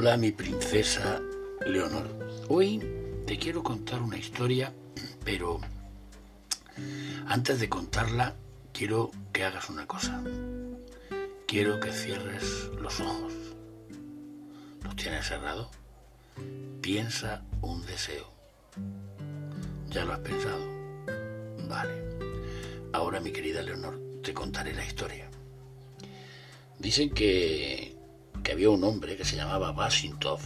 Hola mi princesa Leonor. Hoy te quiero contar una historia, pero antes de contarla quiero que hagas una cosa. Quiero que cierres los ojos. ¿Los tienes cerrados? Piensa un deseo. ¿Ya lo has pensado? Vale. Ahora mi querida Leonor, te contaré la historia. Dicen que que había un hombre que se llamaba Basintov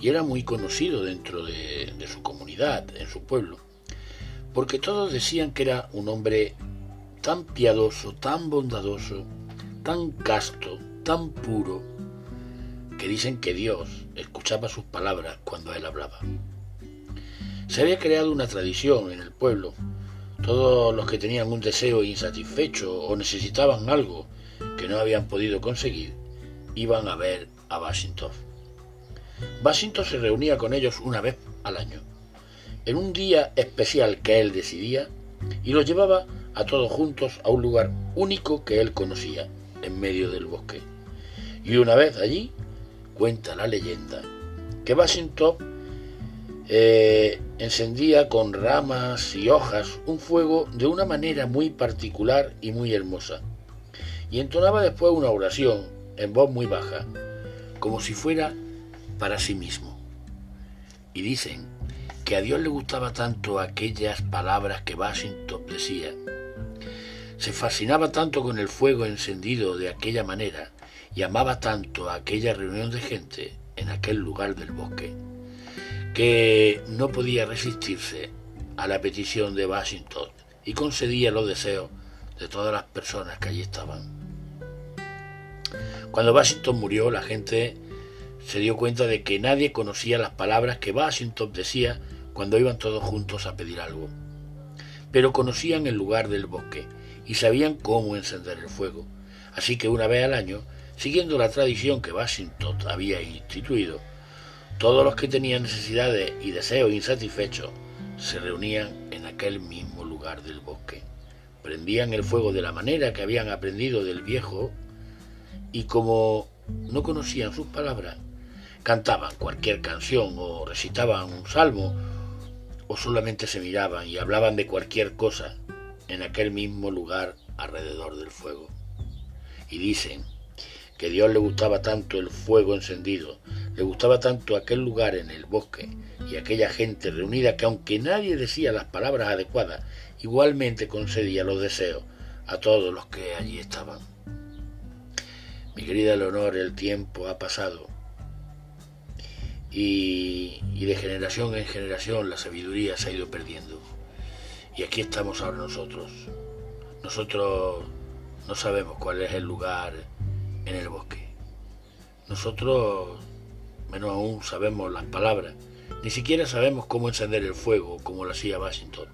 y era muy conocido dentro de, de su comunidad, en su pueblo, porque todos decían que era un hombre tan piadoso, tan bondadoso, tan casto, tan puro, que dicen que Dios escuchaba sus palabras cuando él hablaba. Se había creado una tradición en el pueblo. Todos los que tenían un deseo insatisfecho o necesitaban algo que no habían podido conseguir, iban a ver a Washington. Washington se reunía con ellos una vez al año, en un día especial que él decidía, y los llevaba a todos juntos a un lugar único que él conocía, en medio del bosque. Y una vez allí, cuenta la leyenda, que Washington eh, encendía con ramas y hojas un fuego de una manera muy particular y muy hermosa, y entonaba después una oración en voz muy baja, como si fuera para sí mismo. Y dicen que a Dios le gustaba tanto aquellas palabras que Washington decía, se fascinaba tanto con el fuego encendido de aquella manera y amaba tanto a aquella reunión de gente en aquel lugar del bosque, que no podía resistirse a la petición de Washington y concedía los deseos de todas las personas que allí estaban. Cuando Washington murió, la gente se dio cuenta de que nadie conocía las palabras que Washington decía cuando iban todos juntos a pedir algo. Pero conocían el lugar del bosque y sabían cómo encender el fuego. Así que una vez al año, siguiendo la tradición que Washington había instituido, todos los que tenían necesidades y deseos insatisfechos se reunían en aquel mismo lugar del bosque. Prendían el fuego de la manera que habían aprendido del viejo y como no conocían sus palabras, cantaban cualquier canción o recitaban un salmo o solamente se miraban y hablaban de cualquier cosa en aquel mismo lugar alrededor del fuego. Y dicen que Dios le gustaba tanto el fuego encendido, le gustaba tanto aquel lugar en el bosque y aquella gente reunida que aunque nadie decía las palabras adecuadas, igualmente concedía los deseos a todos los que allí estaban. Mi querida Leonor, el tiempo ha pasado y, de generación en generación la sabiduría se ha ido perdiendo. Y aquí estamos ahora nosotros. Nosotros no sabemos cuál es el lugar en el bosque. Nosotros, menos aún, sabemos las palabras. Ni siquiera sabemos cómo encender el fuego, como lo hacía Washington.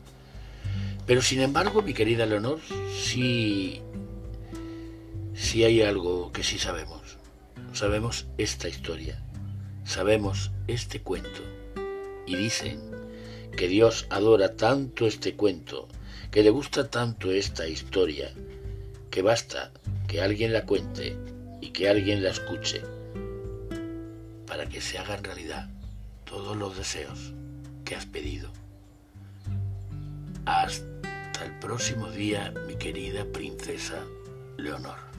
Pero sin embargo, mi querida Leonor, sí si hay algo que sí sabemos, sabemos esta historia, sabemos este cuento. Y dicen que Dios adora tanto este cuento, que le gusta tanto esta historia, que basta que alguien la cuente y que alguien la escuche para que se hagan realidad todos los deseos que has pedido. Hasta el próximo día, mi querida princesa Leonor.